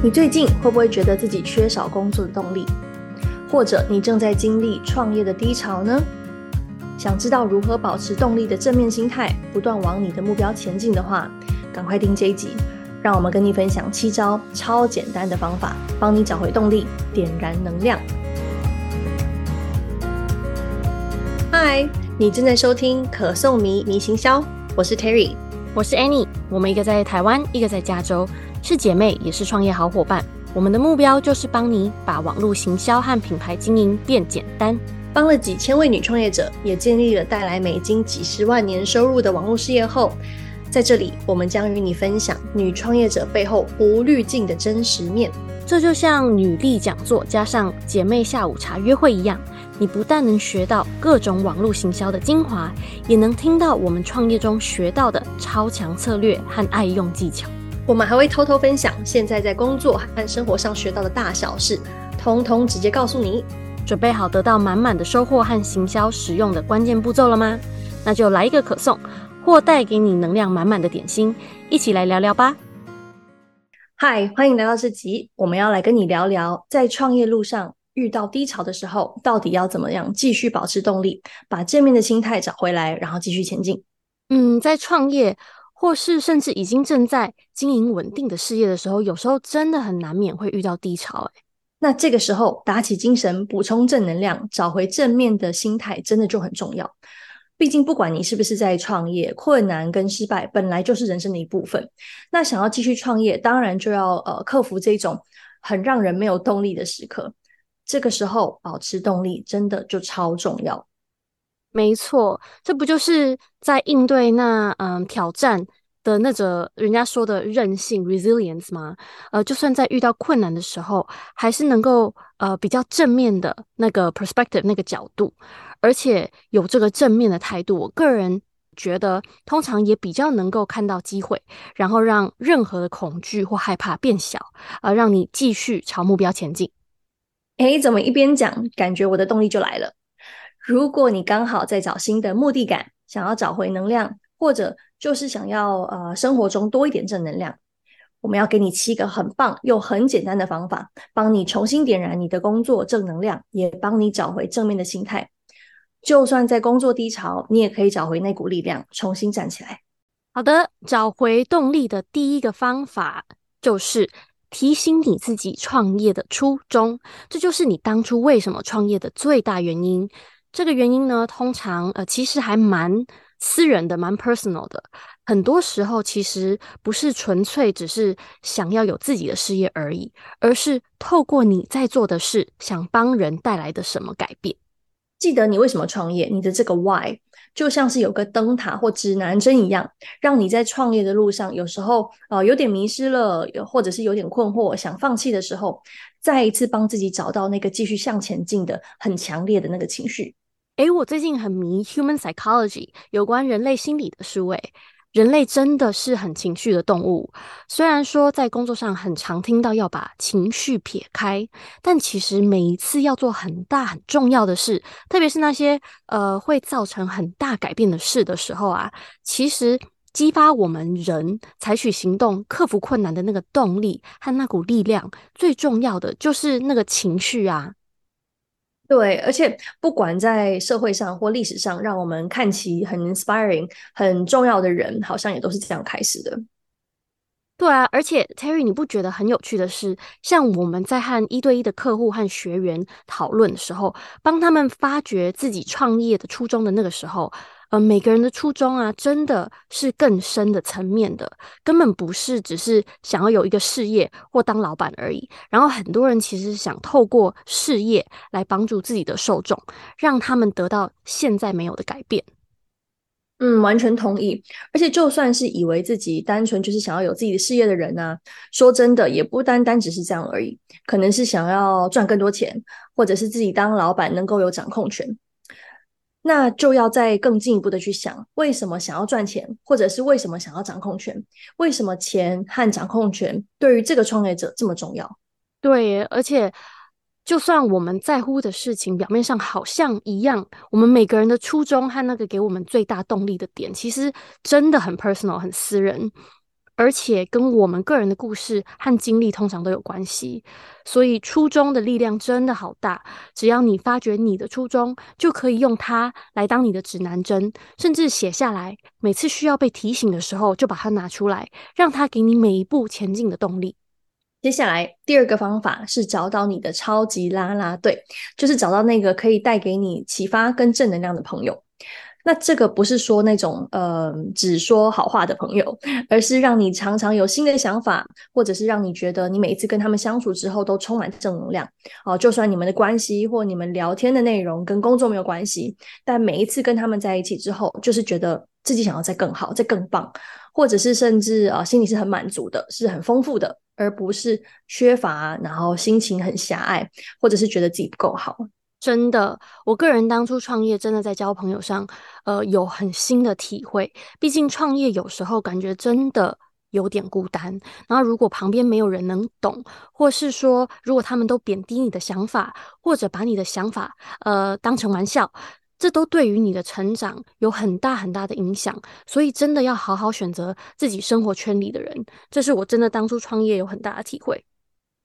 你最近会不会觉得自己缺少工作的动力？或者你正在经历创业的低潮呢？想知道如何保持动力的正面心态，不断往你的目标前进的话，赶快听这一集，让我们跟你分享七招超简单的方法，帮你找回动力，点燃能量。嗨，你正在收听可颂迷迷行销，我是 Terry，我是 Annie，我们一个在台湾，一个在加州。是姐妹，也是创业好伙伴。我们的目标就是帮你把网络行销和品牌经营变简单。帮了几千位女创业者，也建立了带来美金几十万年收入的网络事业后，在这里，我们将与你分享女创业者背后无滤镜的真实面。这就像女力讲座加上姐妹下午茶约会一样，你不但能学到各种网络行销的精华，也能听到我们创业中学到的超强策略和爱用技巧。我们还会偷偷分享现在在工作和生活上学到的大小事，通通直接告诉你。准备好得到满满的收获和行销实用的关键步骤了吗？那就来一个可颂，或带给你能量满满的点心，一起来聊聊吧。嗨，欢迎来到这集，我们要来跟你聊聊，在创业路上遇到低潮的时候，到底要怎么样继续保持动力，把正面的心态找回来，然后继续前进。嗯，在创业。或是甚至已经正在经营稳定的事业的时候，有时候真的很难免会遇到低潮。哎，那这个时候打起精神，补充正能量，找回正面的心态，真的就很重要。毕竟不管你是不是在创业，困难跟失败本来就是人生的一部分。那想要继续创业，当然就要呃克服这种很让人没有动力的时刻。这个时候保持动力，真的就超重要。没错，这不就是在应对那嗯挑战的那种人家说的韧性 resilience 吗？呃，就算在遇到困难的时候，还是能够呃比较正面的那个 perspective 那个角度，而且有这个正面的态度，我个人觉得通常也比较能够看到机会，然后让任何的恐惧或害怕变小，而、呃、让你继续朝目标前进。诶，怎么一边讲，感觉我的动力就来了？如果你刚好在找新的目的感，想要找回能量，或者就是想要呃生活中多一点正能量，我们要给你七个很棒又很简单的方法，帮你重新点燃你的工作正能量，也帮你找回正面的心态。就算在工作低潮，你也可以找回那股力量，重新站起来。好的，找回动力的第一个方法就是提醒你自己创业的初衷，这就是你当初为什么创业的最大原因。这个原因呢，通常呃，其实还蛮私人的，蛮 personal 的。很多时候，其实不是纯粹只是想要有自己的事业而已，而是透过你在做的事，想帮人带来的什么改变。记得你为什么创业，你的这个 why 就像是有个灯塔或指南针一样，让你在创业的路上，有时候呃有点迷失了，或者是有点困惑，想放弃的时候，再一次帮自己找到那个继续向前进的很强烈的那个情绪。诶，我最近很迷 human psychology，有关人类心理的书。诶，人类真的是很情绪的动物。虽然说在工作上很常听到要把情绪撇开，但其实每一次要做很大很重要的事，特别是那些呃会造成很大改变的事的时候啊，其实激发我们人采取行动、克服困难的那个动力和那股力量，最重要的就是那个情绪啊。对，而且不管在社会上或历史上，让我们看起很 inspiring、很重要的人，好像也都是这样开始的。对啊，而且 Terry，你不觉得很有趣的是，像我们在和一对一的客户和学员讨论的时候，帮他们发掘自己创业的初衷的那个时候。呃，每个人的初衷啊，真的是更深的层面的，根本不是只是想要有一个事业或当老板而已。然后很多人其实想透过事业来帮助自己的受众，让他们得到现在没有的改变。嗯，完全同意。而且就算是以为自己单纯就是想要有自己的事业的人呢，啊，说真的，也不单单只是这样而已，可能是想要赚更多钱，或者是自己当老板能够有掌控权。那就要再更进一步的去想，为什么想要赚钱，或者是为什么想要掌控权？为什么钱和掌控权对于这个创业者这么重要？对，而且就算我们在乎的事情表面上好像一样，我们每个人的初衷和那个给我们最大动力的点，其实真的很 personal，很私人。而且跟我们个人的故事和经历通常都有关系，所以初衷的力量真的好大。只要你发觉你的初衷，就可以用它来当你的指南针，甚至写下来。每次需要被提醒的时候，就把它拿出来，让它给你每一步前进的动力。接下来第二个方法是找到你的超级啦啦队，就是找到那个可以带给你启发跟正能量的朋友。那这个不是说那种呃只说好话的朋友，而是让你常常有新的想法，或者是让你觉得你每一次跟他们相处之后都充满正能量哦、就算你们的关系或你们聊天的内容跟工作没有关系，但每一次跟他们在一起之后，就是觉得自己想要再更好、再更棒，或者是甚至啊、心里是很满足的，是很丰富的，而不是缺乏，然后心情很狭隘，或者是觉得自己不够好。真的，我个人当初创业，真的在交朋友上，呃，有很新的体会。毕竟创业有时候感觉真的有点孤单。然后如果旁边没有人能懂，或是说如果他们都贬低你的想法，或者把你的想法呃当成玩笑，这都对于你的成长有很大很大的影响。所以真的要好好选择自己生活圈里的人，这是我真的当初创业有很大的体会。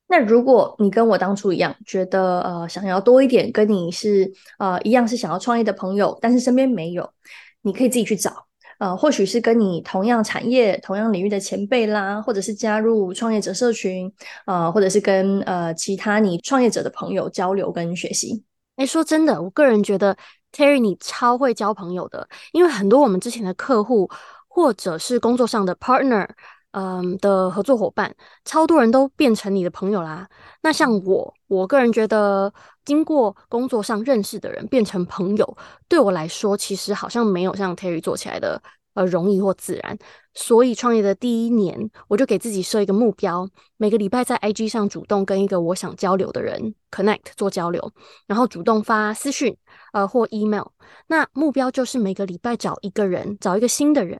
那如果你跟我当初一样，觉得呃想要多一点，跟你是呃一样是想要创业的朋友，但是身边没有，你可以自己去找，呃，或许是跟你同样产业、同样领域的前辈啦，或者是加入创业者社群，呃，或者是跟呃其他你创业者的朋友交流跟学习。诶，说真的，我个人觉得 Terry 你超会交朋友的，因为很多我们之前的客户或者是工作上的 partner。嗯的合作伙伴，超多人都变成你的朋友啦。那像我，我个人觉得，经过工作上认识的人变成朋友，对我来说，其实好像没有像 Terry 做起来的呃容易或自然。所以创业的第一年，我就给自己设一个目标，每个礼拜在 IG 上主动跟一个我想交流的人 connect 做交流，然后主动发私讯呃或 email。那目标就是每个礼拜找一个人，找一个新的人，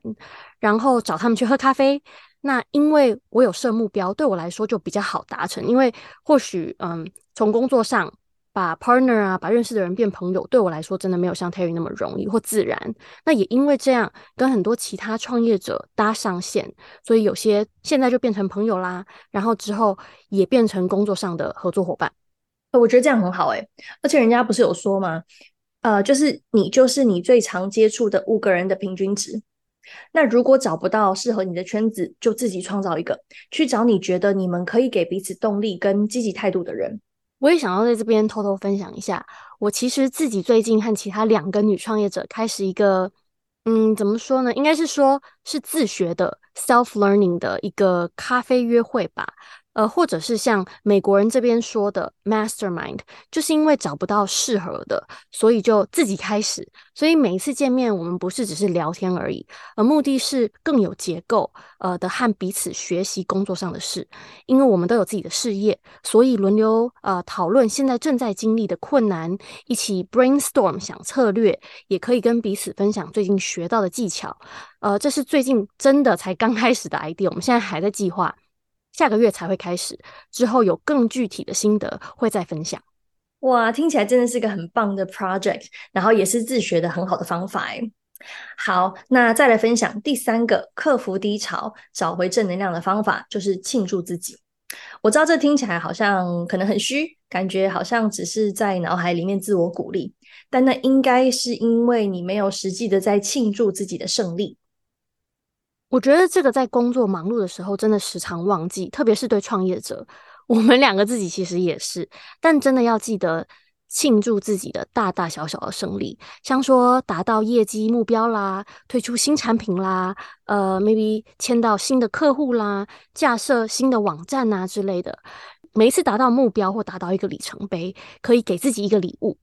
然后找他们去喝咖啡。那因为我有设目标，对我来说就比较好达成。因为或许，嗯，从工作上把 partner 啊，把认识的人变朋友，对我来说真的没有像 Terry 那么容易或自然。那也因为这样，跟很多其他创业者搭上线，所以有些现在就变成朋友啦。然后之后也变成工作上的合作伙伴。我觉得这样很好诶，而且人家不是有说吗？呃，就是你就是你最常接触的五个人的平均值。那如果找不到适合你的圈子，就自己创造一个，去找你觉得你们可以给彼此动力跟积极态度的人。我也想要在这边偷偷分享一下，我其实自己最近和其他两个女创业者开始一个，嗯，怎么说呢？应该是说是自学的 self learning 的一个咖啡约会吧。呃，或者是像美国人这边说的 mastermind，就是因为找不到适合的，所以就自己开始。所以每一次见面，我们不是只是聊天而已，而目的是更有结构，呃的和彼此学习工作上的事。因为我们都有自己的事业，所以轮流呃讨论现在正在经历的困难，一起 brainstorm 想策略，也可以跟彼此分享最近学到的技巧。呃，这是最近真的才刚开始的 idea，我们现在还在计划。下个月才会开始，之后有更具体的心得会再分享。哇，听起来真的是个很棒的 project，然后也是自学的很好的方法诶。好，那再来分享第三个克服低潮、找回正能量的方法，就是庆祝自己。我知道这听起来好像可能很虚，感觉好像只是在脑海里面自我鼓励，但那应该是因为你没有实际的在庆祝自己的胜利。我觉得这个在工作忙碌的时候，真的时常忘记，特别是对创业者，我们两个自己其实也是。但真的要记得庆祝自己的大大小小的胜利，像说达到业绩目标啦，推出新产品啦，呃，maybe 签到新的客户啦，架设新的网站啊之类的。每一次达到目标或达到一个里程碑，可以给自己一个礼物。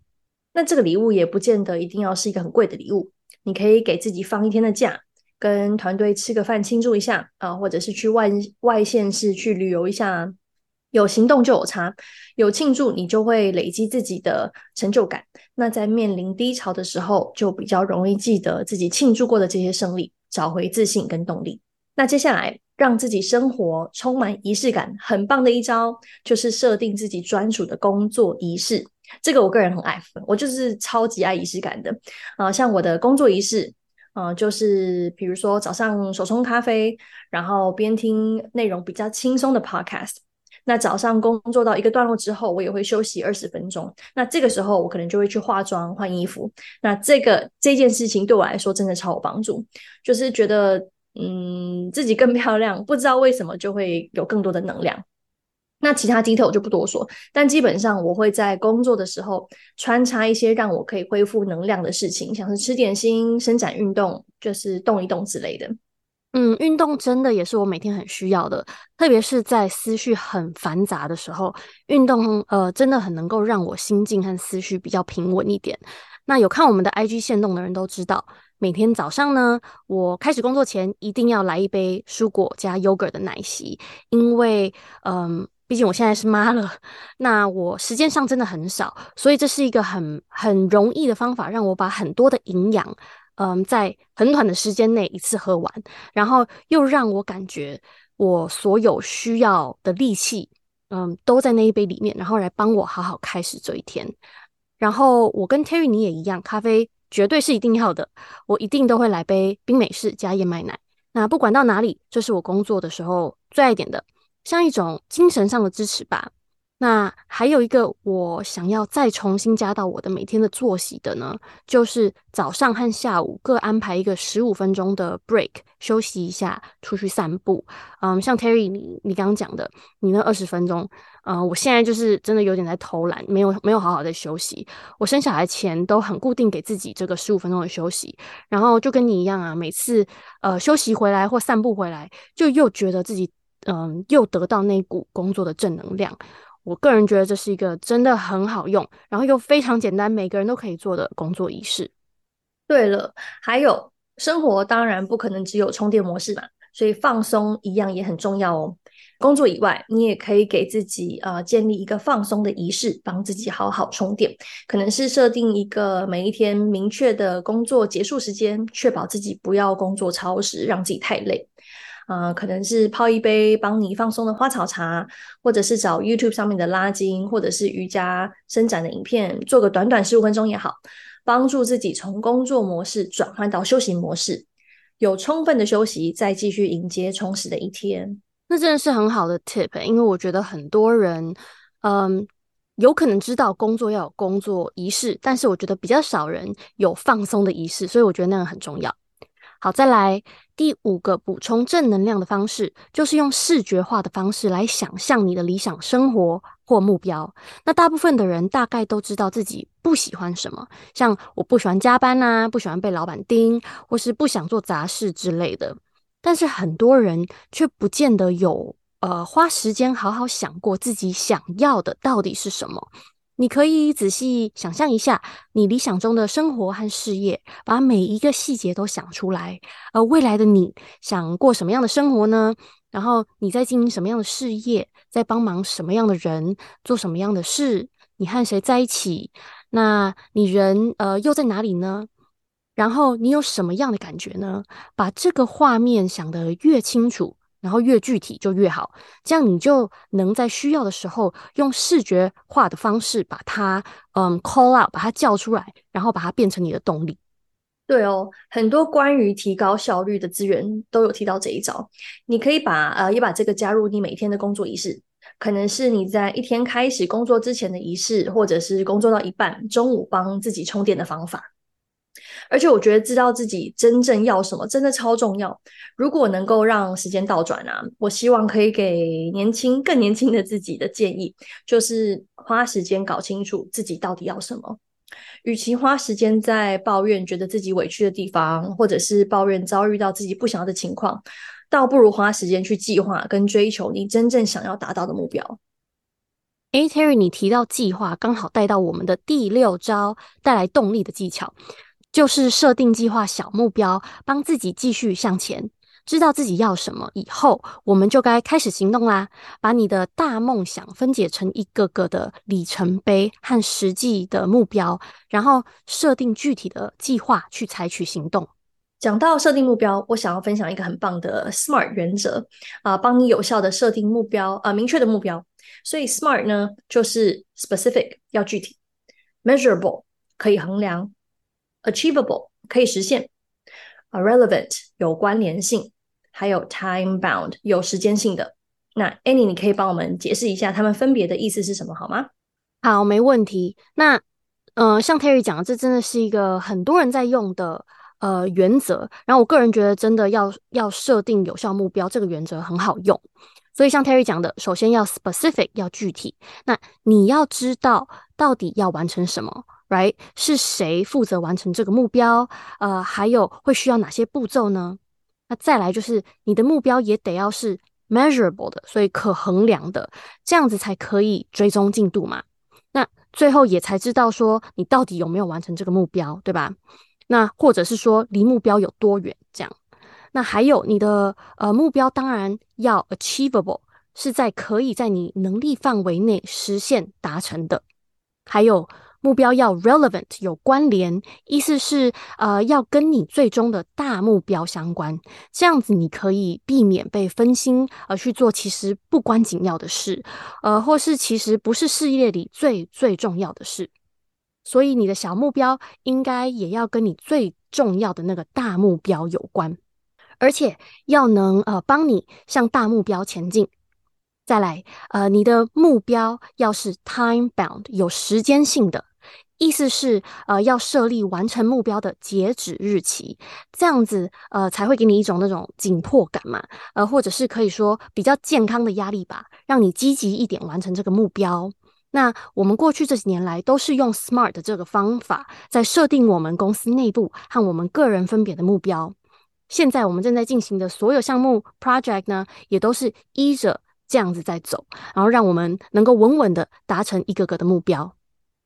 那这个礼物也不见得一定要是一个很贵的礼物，你可以给自己放一天的假。跟团队吃个饭庆祝一下啊，或者是去外外县市去旅游一下，有行动就有差，有庆祝你就会累积自己的成就感。那在面临低潮的时候，就比较容易记得自己庆祝过的这些胜利，找回自信跟动力。那接下来让自己生活充满仪式感，很棒的一招就是设定自己专属的工作仪式。这个我个人很爱，我就是超级爱仪式感的啊，像我的工作仪式。嗯、就是比如说早上手冲咖啡，然后边听内容比较轻松的 podcast。那早上工作到一个段落之后，我也会休息二十分钟。那这个时候我可能就会去化妆、换衣服。那这个这件事情对我来说真的超有帮助，就是觉得嗯自己更漂亮，不知道为什么就会有更多的能量。那其他镜头我就不多说，但基本上我会在工作的时候穿插一些让我可以恢复能量的事情，像是吃点心、伸展运动，就是动一动之类的。嗯，运动真的也是我每天很需要的，特别是在思绪很繁杂的时候，运动呃真的很能够让我心境和思绪比较平稳一点。那有看我们的 IG 限动的人都知道，每天早上呢，我开始工作前一定要来一杯蔬果加 yogurt 的奶昔，因为嗯，毕竟我现在是妈了，那我时间上真的很少，所以这是一个很很容易的方法，让我把很多的营养。嗯，在很短的时间内一次喝完，然后又让我感觉我所有需要的力气，嗯，都在那一杯里面，然后来帮我好好开始这一天。然后我跟 Terry 你也一样，咖啡绝对是一定要的，我一定都会来杯冰美式加燕麦奶。那不管到哪里，这是我工作的时候最爱点的，像一种精神上的支持吧。那还有一个我想要再重新加到我的每天的作息的呢，就是早上和下午各安排一个十五分钟的 break，休息一下，出去散步。嗯，像 Terry 你你刚刚讲的，你那二十分钟，嗯，我现在就是真的有点在偷懒，没有没有好好的休息。我生小孩前都很固定给自己这个十五分钟的休息，然后就跟你一样啊，每次呃休息回来或散步回来，就又觉得自己嗯又得到那股工作的正能量。我个人觉得这是一个真的很好用，然后又非常简单，每个人都可以做的工作仪式。对了，还有生活当然不可能只有充电模式嘛，所以放松一样也很重要哦。工作以外，你也可以给自己呃建立一个放松的仪式，帮自己好好充电。可能是设定一个每一天明确的工作结束时间，确保自己不要工作超时，让自己太累。呃，可能是泡一杯帮你放松的花草茶，或者是找 YouTube 上面的拉筋，或者是瑜伽伸展的影片，做个短短十五分钟也好，帮助自己从工作模式转换到休息模式，有充分的休息，再继续迎接充实的一天。那真的是很好的 tip，因为我觉得很多人，嗯，有可能知道工作要有工作仪式，但是我觉得比较少人有放松的仪式，所以我觉得那个很重要。好，再来第五个补充正能量的方式，就是用视觉化的方式来想象你的理想生活或目标。那大部分的人大概都知道自己不喜欢什么，像我不喜欢加班啊，不喜欢被老板盯，或是不想做杂事之类的。但是很多人却不见得有呃花时间好好想过自己想要的到底是什么。你可以仔细想象一下你理想中的生活和事业，把每一个细节都想出来。而未来的你想过什么样的生活呢？然后你在经营什么样的事业，在帮忙什么样的人，做什么样的事？你和谁在一起？那你人呃又在哪里呢？然后你有什么样的感觉呢？把这个画面想得越清楚。然后越具体就越好，这样你就能在需要的时候用视觉化的方式把它嗯 call out，把它叫出来，然后把它变成你的动力。对哦，很多关于提高效率的资源都有提到这一招。你可以把呃也把这个加入你每天的工作仪式，可能是你在一天开始工作之前的仪式，或者是工作到一半中午帮自己充电的方法。而且我觉得知道自己真正要什么真的超重要。如果能够让时间倒转啊，我希望可以给年轻、更年轻的自己的建议，就是花时间搞清楚自己到底要什么。与其花时间在抱怨觉得自己委屈的地方，或者是抱怨遭遇到自己不想要的情况，倒不如花时间去计划跟追求你真正想要达到的目标。哎，Terry，你提到计划，刚好带到我们的第六招，带来动力的技巧。就是设定计划小目标，帮自己继续向前。知道自己要什么以后，我们就该开始行动啦。把你的大梦想分解成一个个的里程碑和实际的目标，然后设定具体的计划去采取行动。讲到设定目标，我想要分享一个很棒的 SMART 原则啊，帮你有效的设定目标啊，明确的目标。所以 SMART 呢，就是 specific 要具体，measurable 可以衡量。Achievable 可以实现啊，relevant 有关联性，还有 time bound 有时间性的。那 Annie，你可以帮我们解释一下它们分别的意思是什么，好吗？好，没问题。那呃，像 Terry 讲的，这真的是一个很多人在用的呃原则。然后我个人觉得，真的要要设定有效目标，这个原则很好用。所以像 Terry 讲的，首先要 specific 要具体。那你要知道到底要完成什么，right？是谁负责完成这个目标？呃，还有会需要哪些步骤呢？那再来就是你的目标也得要是 measurable 的，所以可衡量的，这样子才可以追踪进度嘛。那最后也才知道说你到底有没有完成这个目标，对吧？那或者是说离目标有多远，这样。那还有你的呃目标当然要 achievable，是在可以在你能力范围内实现达成的。还有目标要 relevant 有关联，意思是呃要跟你最终的大目标相关，这样子你可以避免被分心而去做其实不关紧要的事，呃或是其实不是事业里最最重要的事。所以你的小目标应该也要跟你最重要的那个大目标有关。而且要能呃帮你向大目标前进，再来呃你的目标要是 time bound 有时间性的，意思是呃要设立完成目标的截止日期，这样子呃才会给你一种那种紧迫感嘛，呃或者是可以说比较健康的压力吧，让你积极一点完成这个目标。那我们过去这几年来都是用 SMART 这个方法在设定我们公司内部和我们个人分别的目标。现在我们正在进行的所有项目 project 呢，也都是依着这样子在走，然后让我们能够稳稳的达成一个个的目标。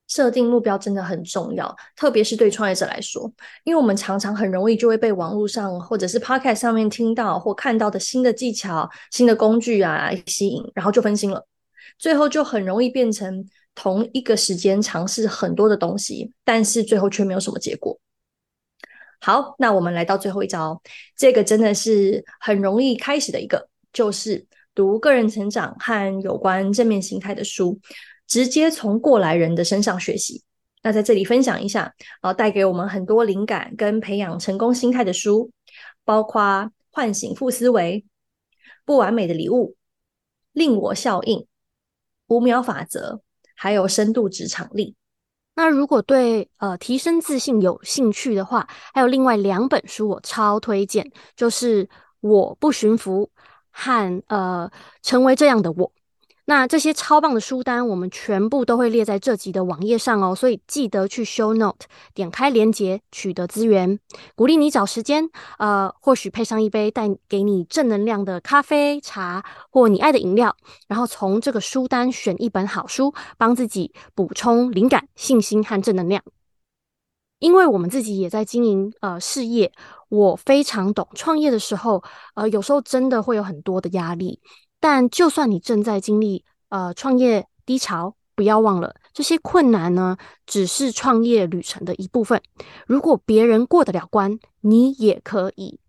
设定目标真的很重要，特别是对创业者来说，因为我们常常很容易就会被网络上或者是 podcast 上面听到或看到的新的技巧、新的工具啊吸引，然后就分心了，最后就很容易变成同一个时间尝试很多的东西，但是最后却没有什么结果。好，那我们来到最后一招，这个真的是很容易开始的一个，就是读个人成长和有关正面心态的书，直接从过来人的身上学习。那在这里分享一下，啊，带给我们很多灵感跟培养成功心态的书，包括《唤醒负思维》、《不完美的礼物》、《令我效应》、《五秒法则》，还有《深度职场力》。那如果对呃提升自信有兴趣的话，还有另外两本书我超推荐，就是《我不驯服》和呃成为这样的我。那这些超棒的书单，我们全部都会列在这集的网页上哦，所以记得去 show note 点开链接取得资源。鼓励你找时间，呃，或许配上一杯带给你正能量的咖啡、茶或你爱的饮料，然后从这个书单选一本好书，帮自己补充灵感、信心和正能量。因为我们自己也在经营呃事业，我非常懂创业的时候，呃，有时候真的会有很多的压力。但就算你正在经历呃创业低潮，不要忘了这些困难呢，只是创业旅程的一部分。如果别人过得了关，你也可以。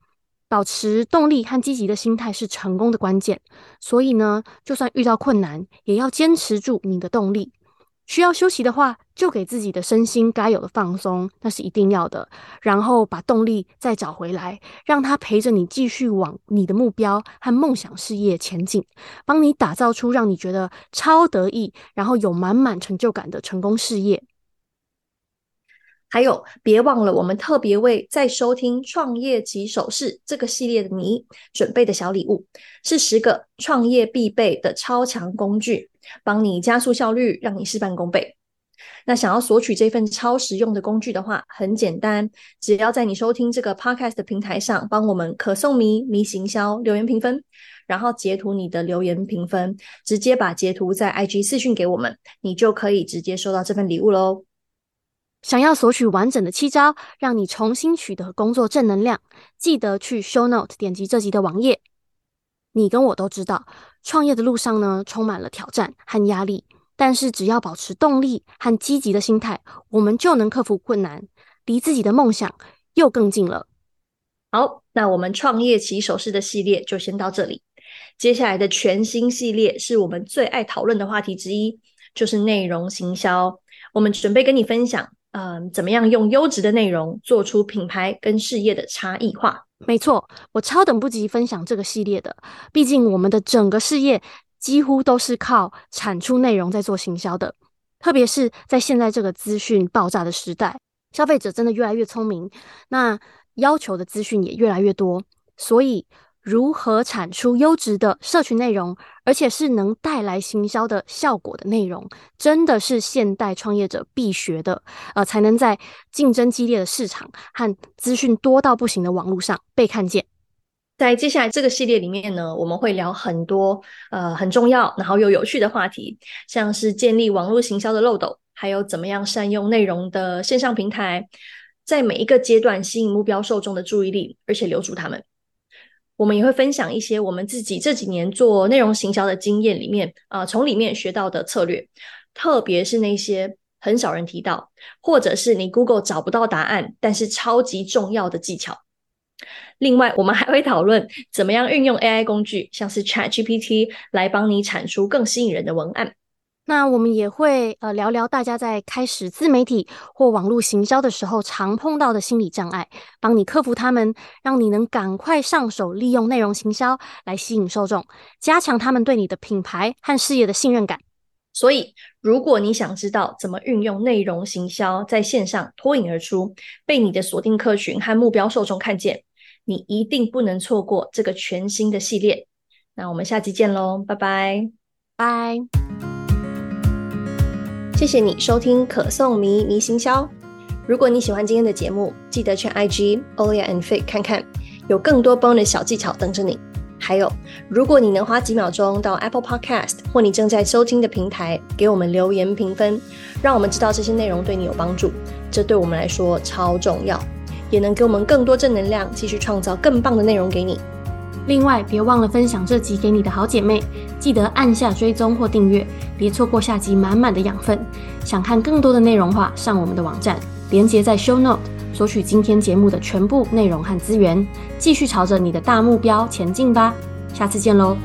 保持动力和积极的心态是成功的关键。所以呢，就算遇到困难，也要坚持住你的动力。需要休息的话，就给自己的身心该有的放松，那是一定要的。然后把动力再找回来，让它陪着你继续往你的目标和梦想事业前进，帮你打造出让你觉得超得意，然后有满满成就感的成功事业。还有，别忘了我们特别为在收听《创业起手式》这个系列的你准备的小礼物，是十个创业必备的超强工具，帮你加速效率，让你事半功倍。那想要索取这份超实用的工具的话，很简单，只要在你收听这个 podcast 的平台上，帮我们可颂迷迷行销留言评分，然后截图你的留言评分，直接把截图在 IG 私讯给我们，你就可以直接收到这份礼物喽。想要索取完整的七招，让你重新取得工作正能量，记得去 show note 点击这集的网页。你跟我都知道，创业的路上呢，充满了挑战和压力，但是只要保持动力和积极的心态，我们就能克服困难，离自己的梦想又更近了。好，那我们创业起手式的系列就先到这里。接下来的全新系列是我们最爱讨论的话题之一，就是内容行销。我们准备跟你分享。嗯，怎么样用优质的内容做出品牌跟事业的差异化？没错，我超等不及分享这个系列的。毕竟我们的整个事业几乎都是靠产出内容在做行销的，特别是在现在这个资讯爆炸的时代，消费者真的越来越聪明，那要求的资讯也越来越多，所以。如何产出优质的社群内容，而且是能带来行销的效果的内容，真的是现代创业者必学的，呃，才能在竞争激烈的市场和资讯多到不行的网络上被看见。在接下来这个系列里面呢，我们会聊很多呃很重要，然后又有趣的话题，像是建立网络行销的漏斗，还有怎么样善用内容的线上平台，在每一个阶段吸引目标受众的注意力，而且留住他们。我们也会分享一些我们自己这几年做内容行销的经验里面，啊、呃，从里面学到的策略，特别是那些很少人提到，或者是你 Google 找不到答案，但是超级重要的技巧。另外，我们还会讨论怎么样运用 AI 工具，像是 ChatGPT 来帮你产出更吸引人的文案。那我们也会呃聊聊大家在开始自媒体或网络行销的时候常碰到的心理障碍，帮你克服它们，让你能赶快上手利用内容行销来吸引受众，加强他们对你的品牌和事业的信任感。所以，如果你想知道怎么运用内容行销在线上脱颖而出，被你的锁定客群和目标受众看见，你一定不能错过这个全新的系列。那我们下期见喽，拜拜，拜。谢谢你收听可颂迷迷行销。如果你喜欢今天的节目，记得去 IG Olia and Fit 看看，有更多 bonus 小技巧等着你。还有，如果你能花几秒钟到 Apple Podcast 或你正在收听的平台给我们留言评分，让我们知道这些内容对你有帮助，这对我们来说超重要，也能给我们更多正能量，继续创造更棒的内容给你。另外，别忘了分享这集给你的好姐妹，记得按下追踪或订阅，别错过下集满满的养分。想看更多的内容话，上我们的网站，连接在 Show Note，索取今天节目的全部内容和资源，继续朝着你的大目标前进吧。下次见喽！